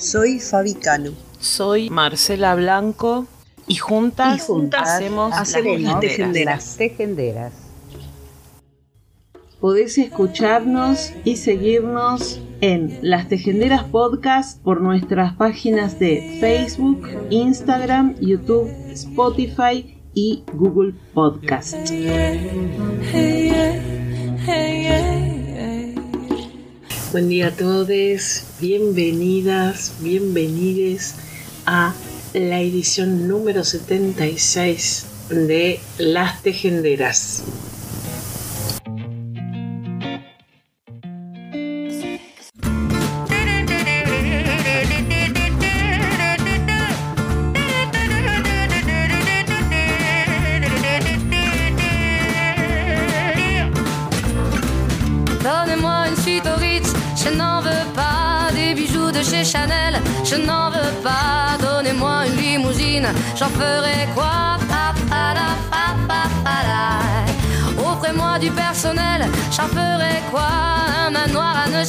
Soy Fabi Cano. Soy Marcela Blanco y juntas, hacemos, las, tejenderas. las tejenderas. Podés escucharnos y seguirnos en Las Tejenderas Podcast por nuestras páginas de Facebook, Instagram, YouTube, Spotify y Google Podcast. Buen día a todos, bienvenidas, bienvenides a la edición número 76 de Las Tejenderas.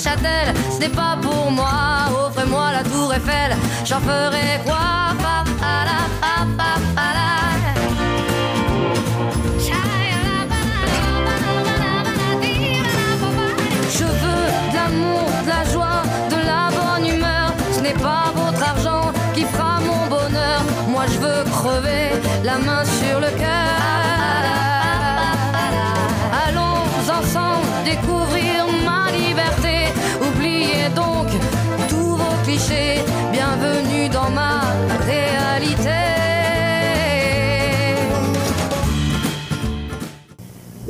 Châtel, ce n'est pas pour moi. Offrez-moi la tour Eiffel, j'en ferai quoi ah,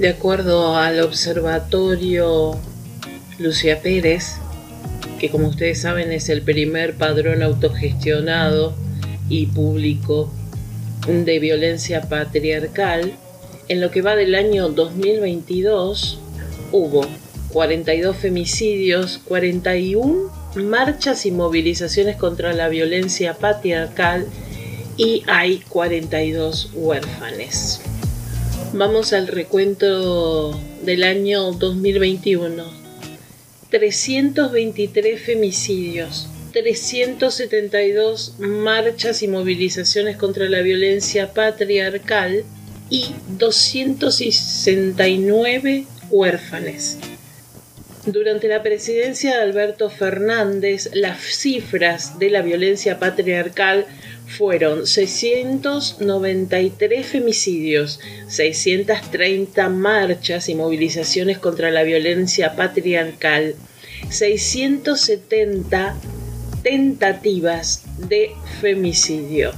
De acuerdo al observatorio Lucia Pérez, que como ustedes saben es el primer padrón autogestionado y público de violencia patriarcal, en lo que va del año 2022 hubo 42 femicidios, 41 marchas y movilizaciones contra la violencia patriarcal y hay 42 huérfanes. Vamos al recuento del año 2021. 323 femicidios, 372 marchas y movilizaciones contra la violencia patriarcal y 269 huérfanes. Durante la presidencia de Alberto Fernández, las cifras de la violencia patriarcal fueron 693 femicidios, 630 marchas y movilizaciones contra la violencia patriarcal, 670 tentativas de femicidio.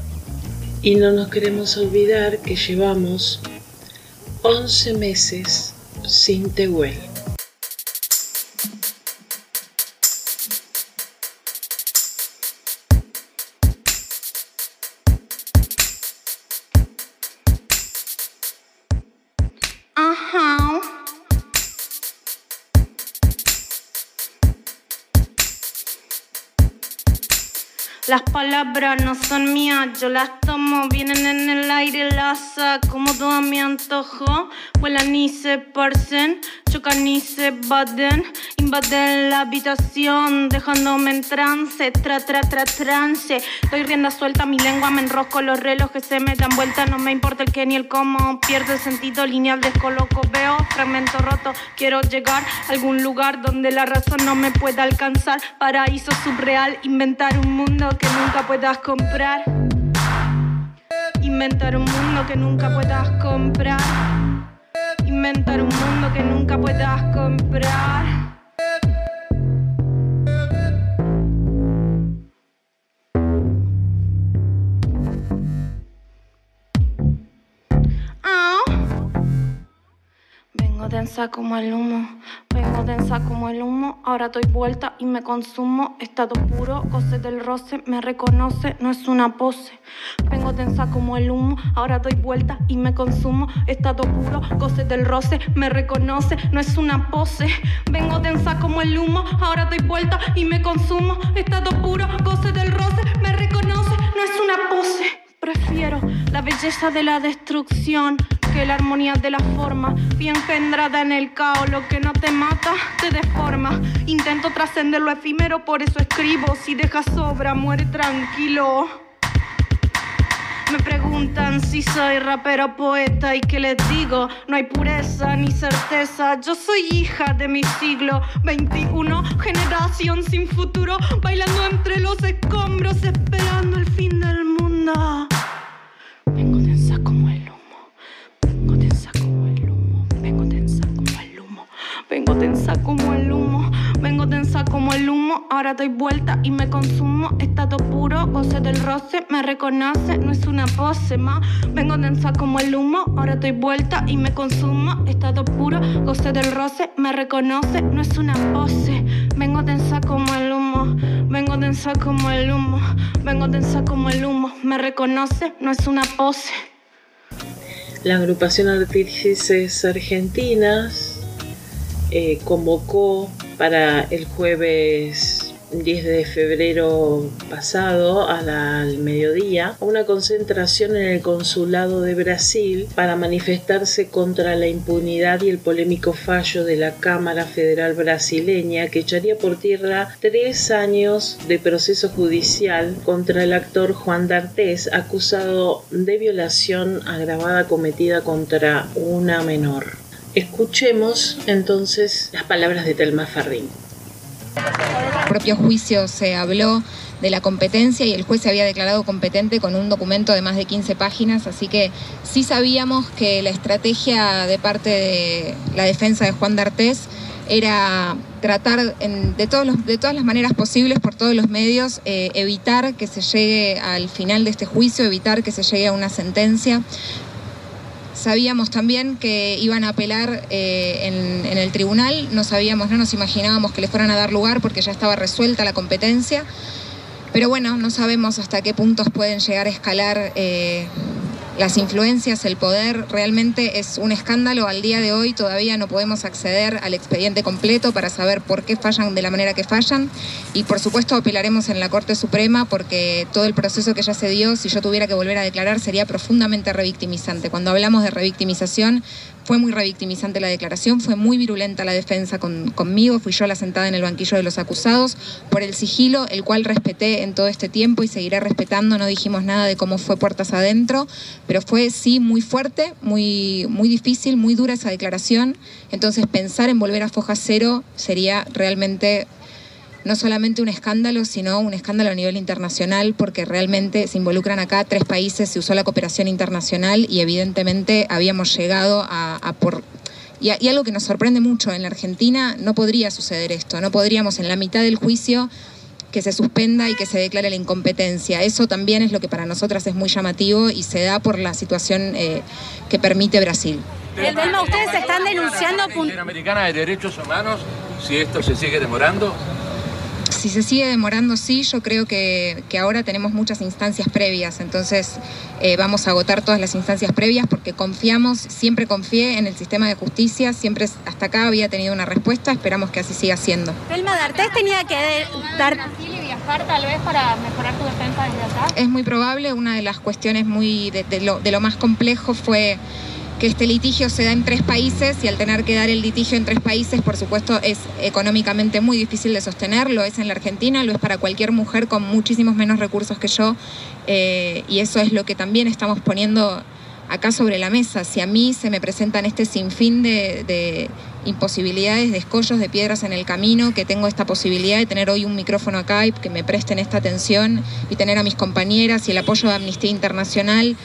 Y no nos queremos olvidar que llevamos 11 meses sin Tehuel. Las palabras no son mías, yo las tomo, vienen en el aire, las saco como todo a mi antojo. Vuelan y se parcen, chocan y se baten, invaden la habitación, dejándome en trance, tra, tra, tra, trance. Estoy rienda suelta, mi lengua me enrosco, los relojes se me dan vuelta, no me importa el qué ni el cómo. Pierdo el sentido lineal, descoloco, veo fragmento roto. Quiero llegar a algún lugar donde la razón no me pueda alcanzar. Paraíso subreal, inventar un mundo que nunca puedas comprar. Inventar un mundo que nunca puedas comprar. Inventar un mundo que nunca puedas comprar. Densa como el humo. Vengo densa como el humo, ahora doy vuelta y me consumo. Estado puro, goce del roce, me reconoce, no es una pose. Vengo densa como el humo, ahora doy vuelta y me consumo. Estado puro, goce del roce, me reconoce, no es una pose. Vengo densa como el humo, ahora doy vuelta y me consumo. Estado puro, goce del roce, me reconoce, no es una pose. Prefiero la belleza de la destrucción que la armonía de la forma, bien engendrada en el caos, lo que no te mata te deforma. Intento trascender lo efímero, por eso escribo. Si dejas sobra, muere tranquilo. Me preguntan si soy rapero poeta y que les digo, no hay pureza ni certeza. Yo soy hija de mi siglo 21, generación sin futuro, bailando entre los escombros, esperando el fin del mundo. Vengo densa como el ahora doy vuelta y me consumo, estado puro, goce del roce, me reconoce, no es una pose más, vengo densa como el humo, ahora doy vuelta y me consumo, estado puro, goce del roce, me reconoce, no es una pose, vengo densa como el humo, vengo densa como el humo, vengo densa como el humo, me reconoce, no es una pose. La agrupación Artífices Argentinas eh, convocó para el jueves 10 de febrero pasado al mediodía una concentración en el consulado de Brasil para manifestarse contra la impunidad y el polémico fallo de la Cámara Federal brasileña que echaría por tierra tres años de proceso judicial contra el actor Juan D'Artés acusado de violación agravada cometida contra una menor. Escuchemos entonces las palabras de Telma Ferrín. Propio juicio se habló de la competencia y el juez se había declarado competente con un documento de más de 15 páginas, así que sí sabíamos que la estrategia de parte de la defensa de Juan D'Artés era tratar de, todos los- de todas las maneras posibles, por todos los medios, eh, evitar que se llegue al final de este juicio, evitar que se llegue a una sentencia. Sabíamos también que iban a apelar eh, en, el tribunal, no sabíamos, no nos imaginábamos que les fueran a dar lugar porque ya estaba resuelta la competencia, pero bueno, no sabemos hasta qué puntos pueden llegar a escalar eh, las influencias, el poder. Realmente es un escándalo. Al día de hoy todavía no podemos acceder al expediente completo para saber por qué fallan de la manera que fallan. Y por supuesto apelaremos en la Corte Suprema porque todo el proceso que ya se dio, si yo tuviera que volver a declarar, sería profundamente revictimizante. Cuando hablamos de revictimización, fue muy revictimizante la declaración, fue muy virulenta la defensa con- conmigo, fui yo la sentada en el banquillo de los acusados por el sigilo, el cual respeté en todo este tiempo y seguiré respetando, no dijimos nada de cómo fue puertas adentro, pero fue sí muy fuerte, muy, muy difícil, muy dura esa declaración, entonces pensar en volver a foja cero sería realmente no solamente un escándalo, sino un escándalo a nivel internacional, porque realmente se involucran acá tres países, se usó la cooperación internacional y evidentemente habíamos llegado a, a por... Y, a- y algo que nos sorprende mucho, en la Argentina no podría suceder esto, no podríamos en la mitad del juicio que se suspenda y que se declare la incompetencia. Eso también es lo que para nosotras es muy llamativo y se da por la situación eh, que permite Brasil. El Delma, ustedes están denunciando Interamericana de Derechos Humanos, si esto se sigue demorando, Si se sigue demorando, sí, yo creo que, que ahora tenemos muchas instancias previas, entonces eh, vamos a agotar todas las instancias previas porque confiamos, siempre confié en el sistema de justicia, siempre hasta acá había tenido una respuesta, esperamos que así siga siendo. Delma D'Artés tenía que dar... Brasil y viajar tal vez para mejorar tu defensa desde acá. Es muy probable, una de las cuestiones muy de, de lo, de lo más complejo fue que este litigio se da en tres países y al tener que dar el litigio en tres países, por supuesto, es económicamente muy difícil de sostener, lo es en la Argentina, lo es para cualquier mujer con muchísimos menos recursos que yo eh, y eso es lo que también estamos poniendo acá sobre la mesa. Si a mí se me presentan este sinfín de, de imposibilidades, de escollos, de piedras en el camino, que tengo esta posibilidad de tener hoy un micrófono acá y que me presten esta atención y tener a mis compañeras y el apoyo de Amnistía Internacional,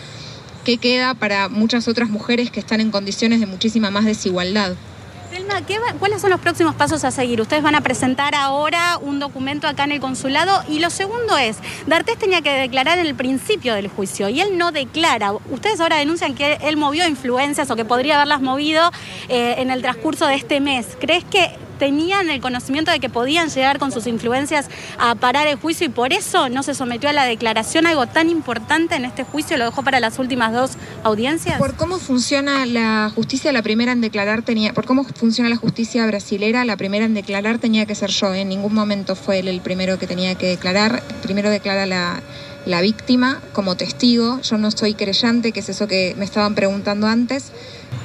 ¿qué queda para muchas otras mujeres que están en condiciones de muchísima más desigualdad? Telma, ¿cuáles son los próximos pasos a seguir? Ustedes van a presentar ahora un documento acá en el consulado y lo segundo es, D'Artés tenía que declarar en el principio del juicio y él no declara. Ustedes ahora denuncian que él movió influencias o que podría haberlas movido eh, en el transcurso de este mes. ¿Crees que tenían el conocimiento de que podían llegar con sus influencias a parar el juicio y por eso no se sometió a la declaración, algo tan importante en este juicio, lo dejó para las últimas dos audiencias? Por cómo funciona la justicia, la primera en declarar tenía, por cómo funciona la justicia brasilera, la primera en declarar tenía que ser yo, en ningún momento fue él el primero que tenía que declarar, primero declara la la víctima como testigo. Yo no soy creyente, que es eso que me estaban preguntando antes.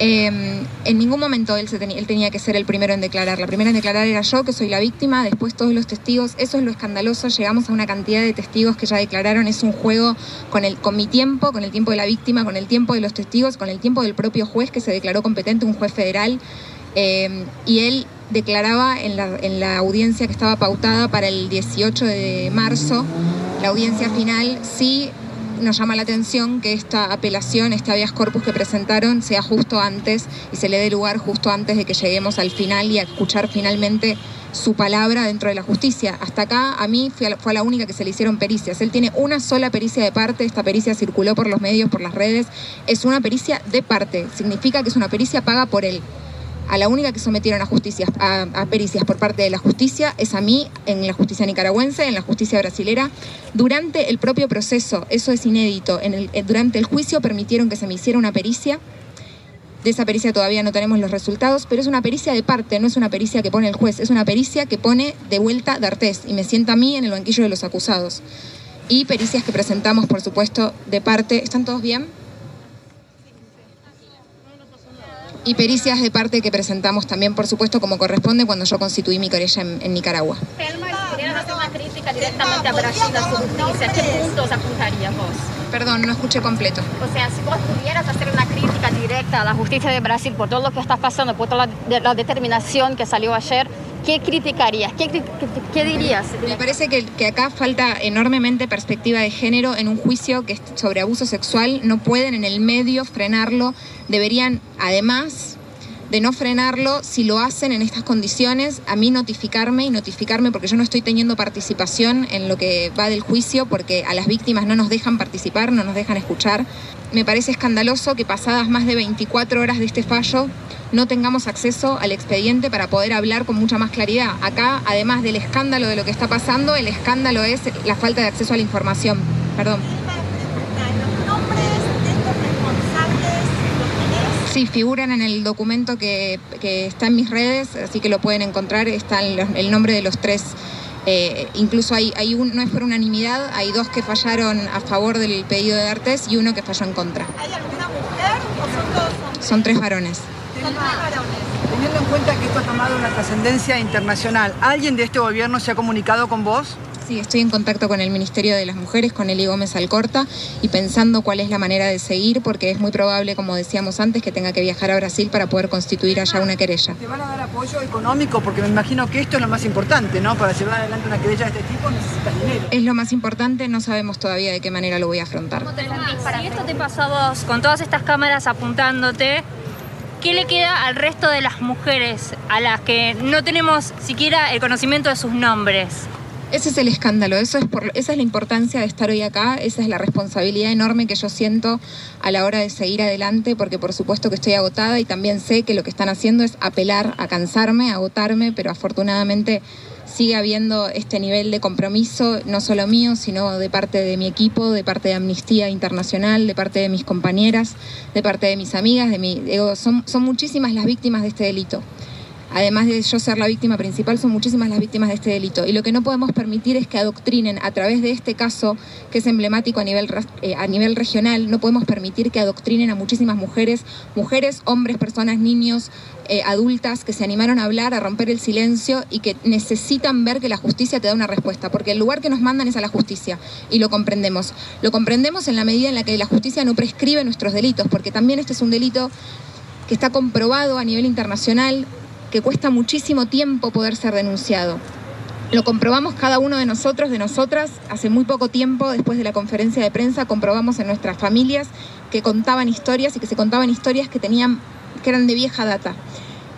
Em, en ningún momento él, se él tenía que ser el primero en declarar. La primera en declarar era yo, que soy la víctima, después todos los testigos. Eso es lo escandaloso. Llegamos a una cantidad de testigos que ya declararon. Es un juego con, el, con mi tiempo, con el tiempo de la víctima, con el tiempo de los testigos, con el tiempo del propio juez que se declaró competente, un juez federal. Em, y él declaraba en la, en la audiencia que estaba pautada para el 18 de marzo, la audiencia final, sí nos llama la atención que esta apelación, este habeas corpus que presentaron, sea justo antes y se le dé lugar justo antes de que lleguemos al final y a escuchar finalmente su palabra dentro de la justicia. Hasta acá a mí fue la única que se le hicieron pericias. Él tiene una sola pericia de parte, esta pericia circuló por los medios, por las redes, es una pericia de parte, significa que es una pericia paga por él a la única que sometieron a, justicia, a, pericias por parte de la justicia es a mí en la justicia nicaragüense, en la justicia brasilera. Durante el propio proceso, eso es inédito, en el, eh, durante el juicio permitieron que se me hiciera una pericia. De esa pericia todavía no tenemos los resultados, pero es una pericia de parte, no es una pericia que pone el juez, es una pericia que pone de vuelta D'Artés y me sienta a mí en el banquillo de los acusados. Y pericias que presentamos, por supuesto, de parte. ¿Están todos bien? Y pericias de parte que presentamos también, por supuesto, como corresponde cuando yo constituí mi querella en, Nicaragua. hacer una crítica directamente a Brasil, a su justicia, ¿qué puntos apuntarías vos? Perdón, no escuché completo. O sea, si vos pudieras hacer una crítica directa a la justicia de Brasil por todo lo que está pasando, por toda la determinación que salió ayer, ¿qué criticarías? ¿Qué, dirías? Me parece que, que, acá falta enormemente perspectiva de género en un juicio que sobre abuso sexual. No pueden en el medio frenarlo. Deberían, además de no frenarlo, si lo hacen en estas condiciones, a mí notificarme y notificarme porque yo no estoy teniendo participación en lo que va del juicio porque a las víctimas no nos dejan participar, no nos dejan escuchar. Me parece escandaloso que pasadas más de 24 horas de este fallo no tengamos acceso al expediente para poder hablar con mucha más claridad. Acá, además del escándalo de lo que está pasando, el escándalo es la falta de acceso a la información. Perdón. Sí, figuran en el documento que, está en mis redes, así que lo pueden encontrar, está el, nombre de los tres. Eh, incluso hay, hay un, no es por unanimidad, hay dos que fallaron a favor del pedido de Artes y uno que falló en contra. ¿Hay alguna mujer o son todos Son tres varones. Teniendo en cuenta que esto ha tomado una trascendencia internacional, ¿alguien de este gobierno se ha comunicado con vos? Sí, estoy en contacto con el Ministerio de las Mujeres, con Eli Gómez Alcorta, y pensando cuál es la manera de seguir, porque es muy probable, como decíamos antes, que tenga que viajar a Brasil para poder constituir allá una querella. ¿Te van a dar apoyo económico? Porque me imagino que esto es lo más importante, ¿no? Para llevar adelante una querella de este tipo necesitas dinero. Es lo más importante, no sabemos todavía de qué manera lo voy a afrontar. Si esto te pasó a vos, con todas estas cámaras apuntándote, ¿qué le queda al resto de las mujeres a las que no tenemos siquiera el conocimiento de sus nombres? Ese es el escándalo, eso es por, esa es la importancia de estar hoy acá, esa es la responsabilidad enorme que yo siento a la hora de seguir adelante, porque por supuesto que estoy agotada y también sé que lo que están haciendo es apelar a cansarme, a agotarme, pero afortunadamente sigue habiendo este nivel de compromiso, no solo mío, sino de parte de mi equipo, de parte de Amnistía Internacional, de parte de mis compañeras, de parte de mis amigas, de mi, son, son muchísimas las víctimas de este delito además de yo ser la víctima principal, son muchísimas las víctimas de este delito. Y lo que no podemos permitir es que adoctrinen a través de este caso, que es emblemático a nivel, eh, a nivel regional, no podemos permitir que adoctrinen a muchísimas mujeres, mujeres, hombres, personas, niños, eh, adultas que se animaron a hablar, a romper el silencio y que necesitan ver que la justicia te da una respuesta, porque el lugar que nos mandan es a la justicia y lo comprendemos. Lo comprendemos en la medida en la que la justicia no prescribe nuestros delitos, porque también este es un delito que está comprobado a nivel internacional, que cuesta muchísimo tiempo poder ser denunciado. Lo comprobamos cada uno de nosotros, de nosotras, hace muy poco tiempo, después de la conferencia de prensa, comprobamos en nuestras familias que contaban historias y que se contaban historias que tenían, que eran de vieja data.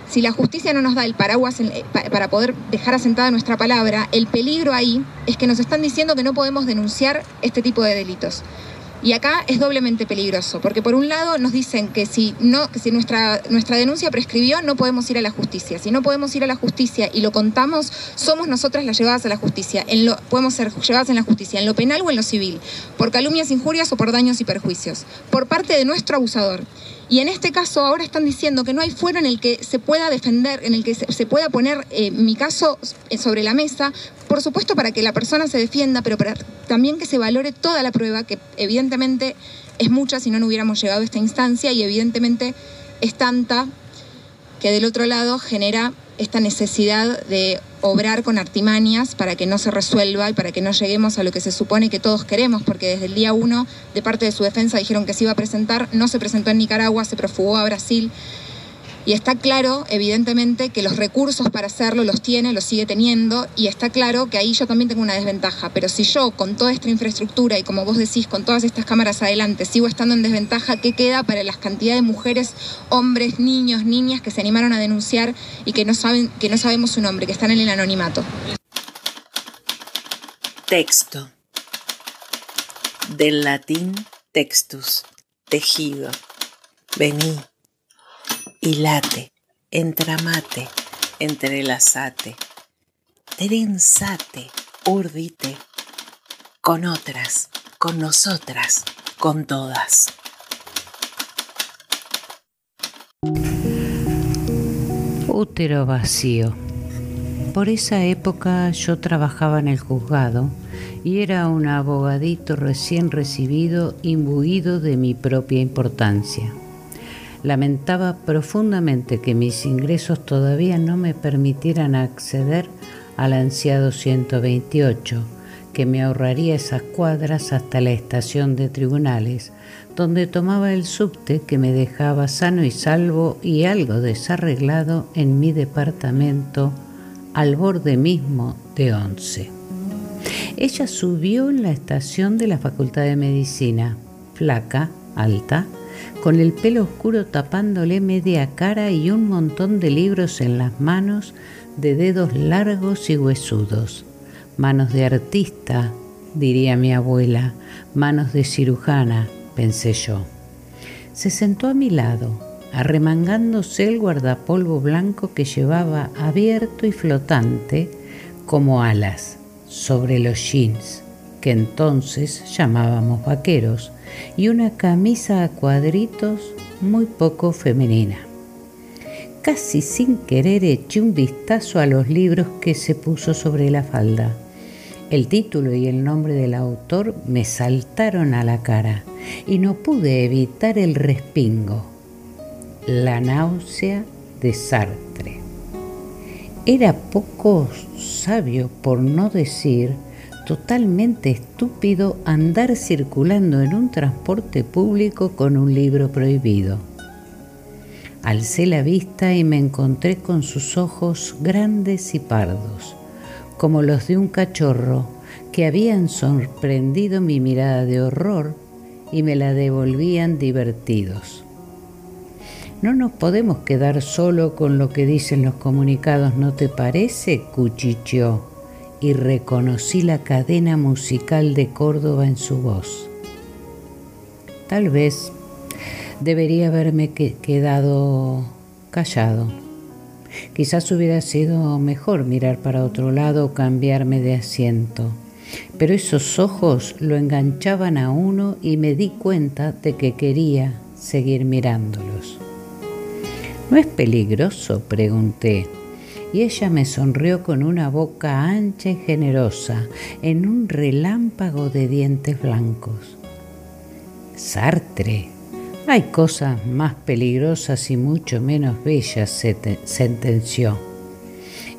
si la justicia no nos da el paraguas eh, para poder dejar asentada nuestra palabra, el peligro ahí es que nos están diciendo que no podemos denunciar este tipo de delitos. Y acá es doblemente peligroso, porque por un lado nos dicen que si, no, si nuestra, nuestra denuncia prescribió, no podemos ir a la justicia. Si no podemos ir a la justicia y lo contamos, somos nosotras las llevadas a la justicia. En lo, podemos ser llevadas en la justicia, en lo penal o en lo civil, por calumnias, injurias o por daños y perjuicios, por parte de nuestro abusador. Y en este caso ahora están diciendo que no hay fuero en el que se pueda defender, en el que se, pueda poner eh, mi caso sobre la mesa, por supuesto para que la persona se defienda, pero para también que se valore toda la prueba, que evidentemente es mucha si no, no hubiéramos llegado a esta instancia y evidentemente es tanta que del otro lado genera esta necesidad de obrar con artimañas para que no se resuelva y para que no lleguemos a lo que se supone que todos queremos, porque desde el día uno, de parte de su defensa, dijeron que se iba a presentar, no se presentó en Nicaragua, se profugó a Brasil y está claro, evidentemente, que los recursos para hacerlo los tiene, los sigue teniendo, y está claro que ahí yo también tengo una desventaja. Pero si yo, con toda esta infraestructura y como vos decís, con todas estas cámaras adelante, sigo estando en desventaja, ¿qué queda para las cantidades de mujeres, hombres, niños, niñas que se animaron a denunciar y que no, saben, que no sabemos su nombre, que están en el anonimato? Texto. Del latín textus, tejido. Vení hilate, entramate, entrelazate, trenzate, urdite, con otras, con nosotras, con todas. Útero vacío. Por esa época yo trabajaba en el juzgado y era un abogadito recién recibido imbuido de mi propia importancia. Lamentaba profundamente que mis ingresos todavía no me permitieran acceder al ansiado 128, que me ahorraría esas cuadras hasta la estación de tribunales, donde tomaba el subte que me dejaba sano y salvo y algo desarreglado en mi departamento al borde mismo de once. Ella subió en la estación de la Facultad de Medicina, flaca, alta, con el pelo oscuro tapándole media cara y un montón de libros en las manos de dedos largos y huesudos. Manos de artista, diría mi abuela, manos de cirujana, pensé yo. Se sentó a mi lado, arremangándose el guardapolvo blanco que llevaba abierto y flotante como alas sobre los jeans, que entonces llamábamos vaqueros, y una camisa a cuadritos muy poco femenina. Casi sin querer eché un vistazo a los libros que se puso sobre la falda. El título y el nombre del autor me saltaron a la cara y no pude evitar el respingo. La náusea de Sartre. Era poco sabio, por no decir totalmente estúpido andar circulando en un transporte público con un libro prohibido. Alcé la vista y me encontré con sus ojos grandes y pardos, como los de un cachorro que habían sorprendido mi mirada de horror y me la devolvían divertidos. No nos podemos quedar solo con lo que dicen los comunicados, ¿no te parece? cuchicheó y reconocí la cadena musical de Córdoba en su voz. Tal vez debería haberme quedado callado. Quizás hubiera sido mejor mirar para otro lado o cambiarme de asiento. Pero esos ojos lo enganchaban a uno y me di cuenta de que quería seguir mirándolos. ¿No es peligroso? pregunté y ella me sonrió con una boca ancha y generosa en un relámpago de dientes blancos. Sartre, hay cosas más peligrosas y mucho menos bellas, sentenció,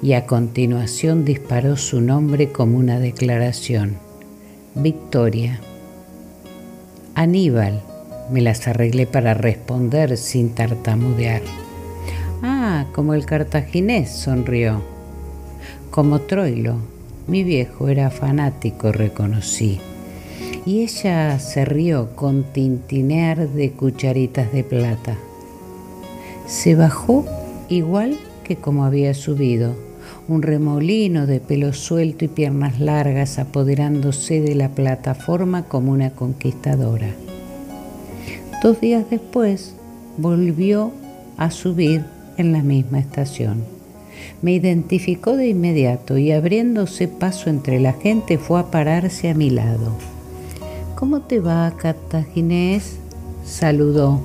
y a continuación disparó su nombre como una declaración. Victoria. Aníbal, me las arreglé para responder sin tartamudear. Ah, como el cartaginés, sonrió. Como Troilo, mi viejo era fanático, reconocí. Y ella se rió con tintinear de cucharitas de plata. Se bajó igual que como había subido, un remolino de pelo suelto y piernas largas apoderándose de la plataforma como una conquistadora. Dos días después volvió a subir en la misma estación. Me identificó de inmediato y abriéndose paso entre la gente fue a pararse a mi lado. ¿Cómo te va, Cartaginés? saludó.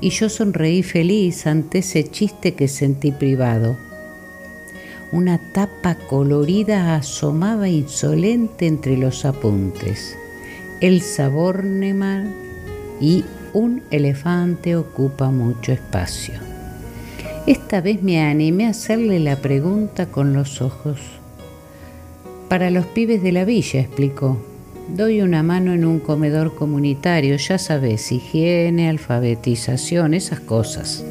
Y yo sonreí feliz ante ese chiste que sentí privado. Una tapa colorida asomaba insolente entre los apuntes. El sabor Nemar y un elefante ocupa mucho espacio. Esta vez me animé a hacerle la pregunta con los ojos. Para los pibes de la villa, explicó. Doy una mano en un comedor comunitario, ya sabes, higiene, alfabetización, esas cosas.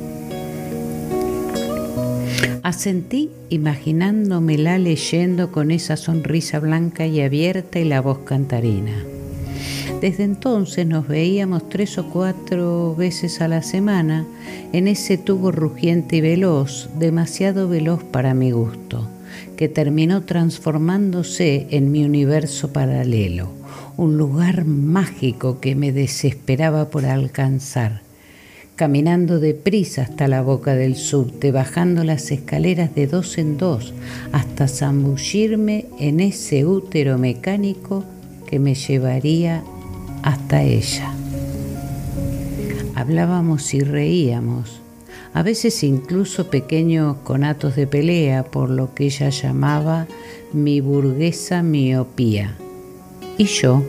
Asentí imaginándomela leyendo con esa sonrisa blanca y abierta y la voz cantarina. Desde entonces nos veíamos tres o cuatro veces a la semana en ese tubo rugiente y veloz, demasiado veloz para mi gusto, que terminó transformándose en mi universo paralelo un lugar mágico que me desesperaba por alcanzar. Caminando deprisa hasta la boca del subte, bajando las escaleras de dos en dos, hasta zambullirme en ese útero mecánico que me llevaría hasta ella. Hablábamos y reíamos, a veces incluso pequeños conatos de pelea por lo que ella llamaba mi burguesa miopía y yo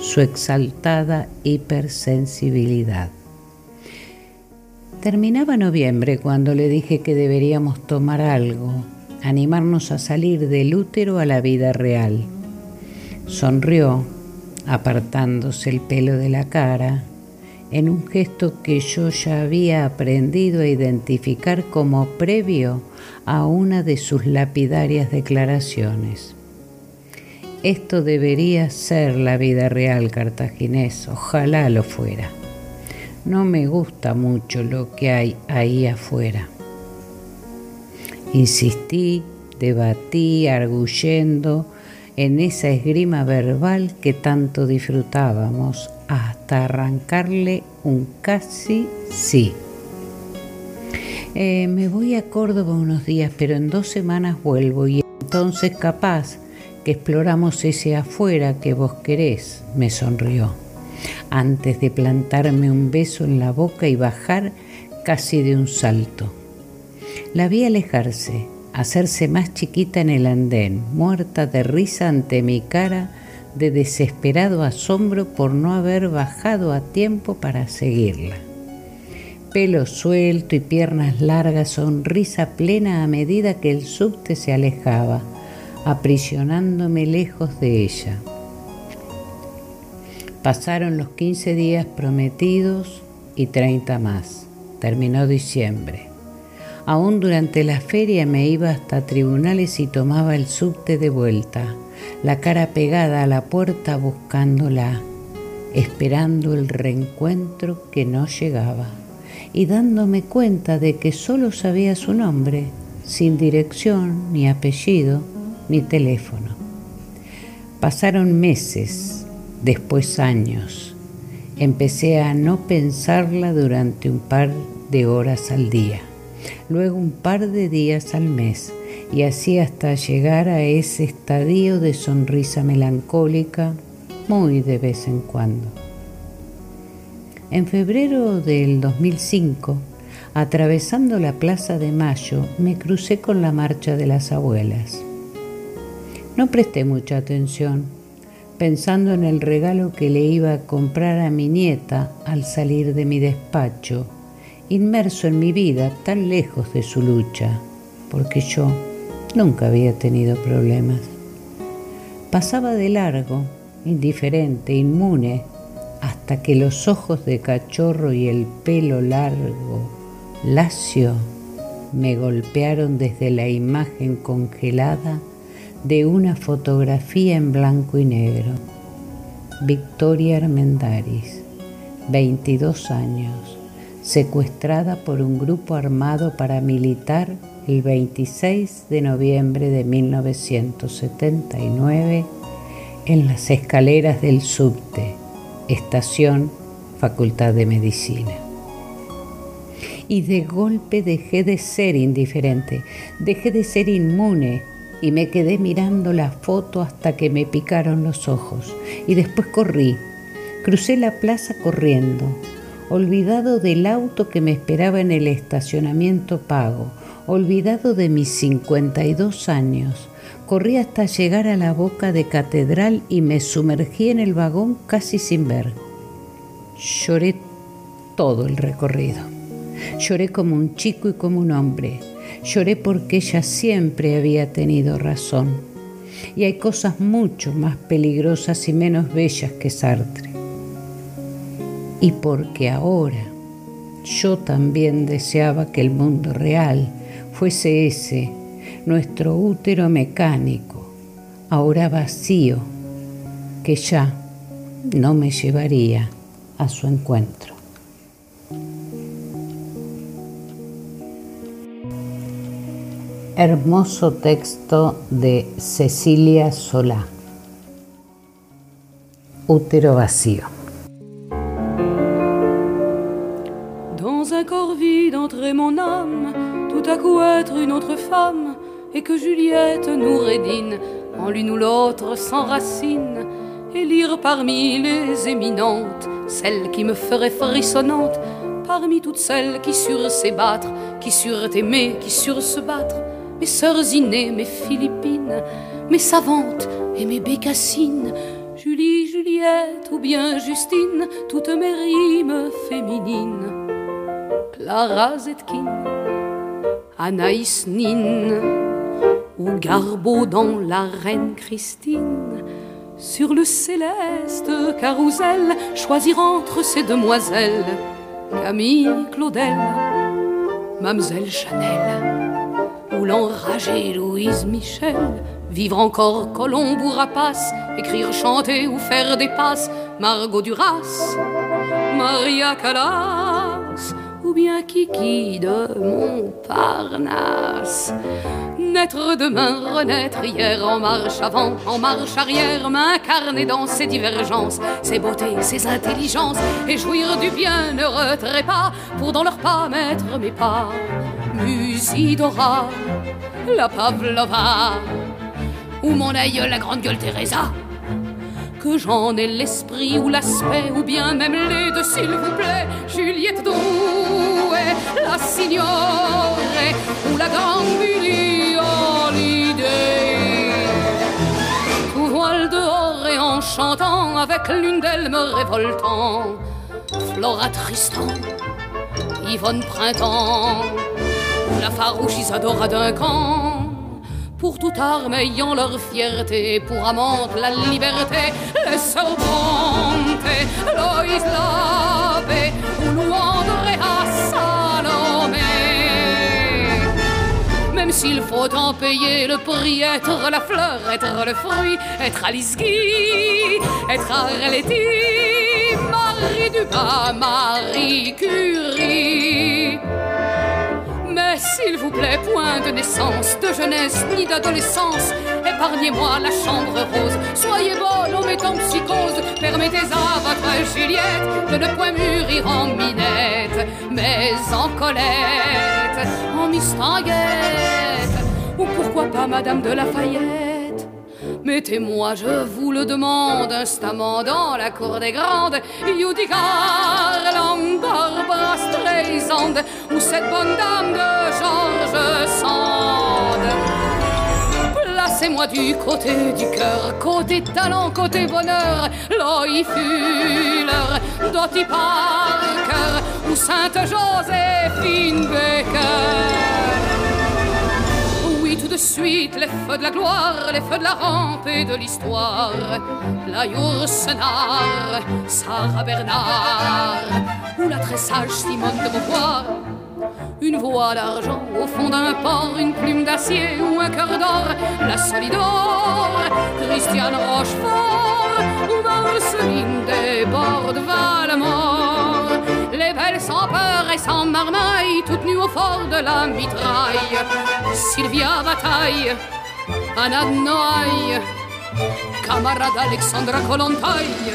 su exaltada hipersensibilidad. Terminaba noviembre cuando le dije que deberíamos tomar algo, animarnos a salir del útero a la vida real. Sonrió, apartándose el pelo de la cara, en un gesto que yo ya había aprendido a identificar como previo a una de sus lapidarias declaraciones. Esto debería ser la vida real cartaginés, ojalá lo fuera. No me gusta mucho lo que hay ahí afuera. Insistí, debatí, arguyendo en esa esgrima verbal que tanto disfrutábamos hasta arrancarle un casi sí. Eh, me voy a Córdoba unos días, pero en dos semanas vuelvo y entonces capaz que exploramos ese afuera que vos querés, me sonrió, antes de plantarme un beso en la boca y bajar casi de un salto. La vi alejarse, hacerse más chiquita en el andén, muerta de risa ante mi cara de desesperado asombro por no haber bajado a tiempo para seguirla. Pelo suelto y piernas largas, sonrisa plena a medida que el subte se alejaba aprisionándome lejos de ella. Pasaron los 15 días prometidos y 30 más. Terminó diciembre. Aún durante la feria me iba hasta tribunales y tomaba el subte de vuelta, la cara pegada a la puerta buscándola, esperando el reencuentro que no llegaba y dándome cuenta de que solo sabía su nombre, sin dirección ni apellido, ni teléfono. Pasaron meses, después años. Empecé a no pensarla durante un par de horas al día, luego un par de días al mes, y así hasta llegar a ese estadio de sonrisa melancólica muy de vez en cuando. En febrero del 2005, atravesando la Plaza de Mayo, me crucé con la marcha de las abuelas. No presté mucha atención, pensando en el regalo que le iba a comprar a mi nieta al salir de mi despacho, inmerso en mi vida tan lejos de su lucha, porque yo nunca había tenido problemas. Pasaba de largo, indiferente, inmune, hasta que los ojos de cachorro y el pelo largo, lacio, me golpearon desde la imagen congelada de una fotografía en blanco y negro. Victoria Armendaris, 22 años, secuestrada por un grupo armado paramilitar el 26 de noviembre de 1979 en las escaleras del subte, estación Facultad de Medicina. Y de golpe dejé de ser indiferente, dejé de ser inmune y me quedé mirando la foto hasta que me picaron los ojos. Y después corrí, crucé la plaza corriendo, olvidado del auto que me esperaba en el estacionamiento pago, olvidado de mis 52 años. Corrí hasta llegar a la boca de catedral y me sumergí en el vagón casi sin ver. Lloré todo el recorrido. Lloré como un chico y como un hombre. Lloré porque ella siempre había tenido razón. Y hay cosas mucho más peligrosas y menos bellas que Sartre. Y porque ahora yo también deseaba que el mundo real fuese ese, nuestro útero mecánico, ahora vacío, que ya no me llevaría a su encuentro. Hermoso texto de Cecilia Solá. Útero vacío. Mon âme, tout à coup être une autre femme, et que Juliette nous rédine, en l'une ou l'autre s'enracine, et lire parmi les éminentes, celle qui me ferait frissonnante, parmi toutes celles qui surent s'ébattre, qui surent aimer, qui surent se battre, mes sœurs innées, mes Philippines, mes savantes et mes bécassines, Julie, Juliette ou bien Justine, toutes mes rimes féminines. Clara Zetkin, Anaïs Nin, ou Garbeau dans La Reine Christine. Sur le céleste carrousel, choisir entre ces demoiselles, Camille Claudel, Mamselle Chanel ou l'enragée Louise Michel, vivre encore Colombe ou Rapace, écrire, chanter ou faire des passes, Margot Duras, Maria Callas, ou bien Kiki de Montparnasse. Naître demain, renaître hier, en marche avant, en marche arrière, m'incarner dans ces divergences, ces beautés, ces intelligences, et jouir du bienheureux trépas pour dans leurs pas mettre mes pas. Musidora, la Pavlova, ou mon aïeul, la grande gueule Teresa? Que j'en ai l'esprit ou l'aspect, ou bien même les deux, s'il vous plaît. Juliette Drouet, la signore, ou la Holiday. Tout voile dehors et en chantant, avec l'une d'elles me révoltant. Flora Tristan, Yvonne Printemps la farouche Isadora d'un camp. Pour toute arme ayant leur fierté, pour amante la liberté, Bronte, Loïs Labbé ou Louandre à Salomé. Même s'il faut en payer le prix, être la fleur, être le fruit, être Alice Guy, être Arletty, Marie Dumas, Marie Curie. S'il vous plaît, point de naissance, de jeunesse ni d'adolescence, épargnez-moi la chambre rose. Soyez bonne en mettant psychose, permettez à votre Juliette de ne point mûrir en minette, mais en colette, en mistinguette, ou pourquoi pas Madame de Lafayette? Mettez-moi, je vous le demande, instamment dans la cour des grandes, Judy Garland, Barbara Streisand, ou cette bonne dame de George Sand. Placez-moi du côté du cœur, côté talent, côté bonheur, Loï Fuller, Dottie Parker, ou Sainte Joséphine Baker de suite les feux de la gloire, les feux de la rampe et de l'histoire. La Yourcenar, Sarah Bernard, ou la très sage Simone de Beauvoir. Une voix d'argent au fond d'un port, une plume d'acier ou un cœur d'or, la Solidor, Christiane Rochefort ou Marceline des bords de Valmort. Les belles sans peur et sans marmaille, toute nue au fort de la mitraille. Sylvia Bataille, Anna Noailles, camarade Alexandra Kolontaille.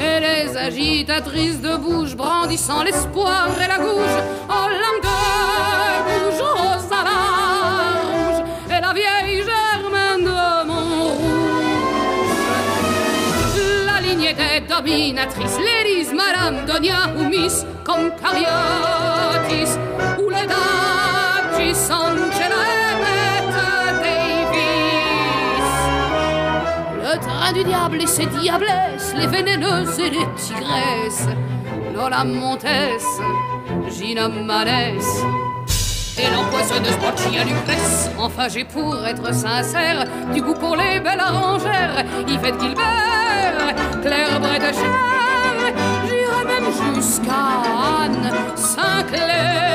Et les agitatrices de bouche brandissant l'espoir et la gouge, oh langue de bouge, aux l'Élise, Madame Donia ou Miss, comme Cariotis, ou les Daggi, Sanchez Le train du diable et ses diablesses, les vénéneuses et les tigresses, Lola Montes, Gina Manès et l'empoisonneuse Borgia Lucrèce. Enfin, j'ai pour être sincère du goût pour les belles arrangères, Yvette Gilbert, Claire Bredecher, j'irai même jusqu'à Anne Sinclair.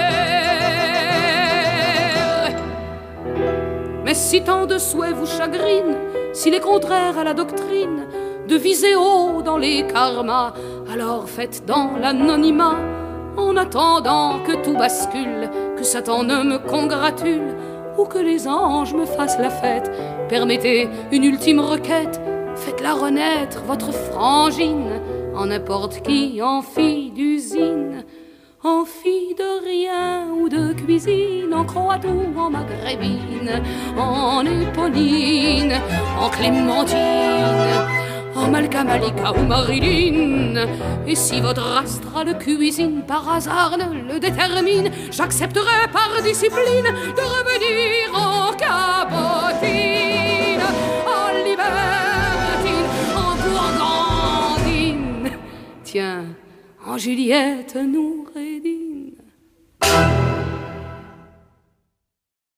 Mais si tant de souhaits vous chagrinent, s'il est contraire à la doctrine de viser haut dans les karmas, alors faites dans l'anonymat, en attendant que tout bascule, que Satan ne me congratule, ou que les anges me fassent la fête. Permettez une ultime requête, faites-la renaître, votre frangine, en n'importe qui, en fille d'usine en fille de rien ou de cuisine, en croate ou en maghrébine, en éponine, en clémentine, en malika ou marilyn. Et si votre astrale cuisine par hasard ne le détermine, j'accepterai par discipline de revenir en cabotine, en libertine, en gourgandine. Tiens, en Juliette nourrie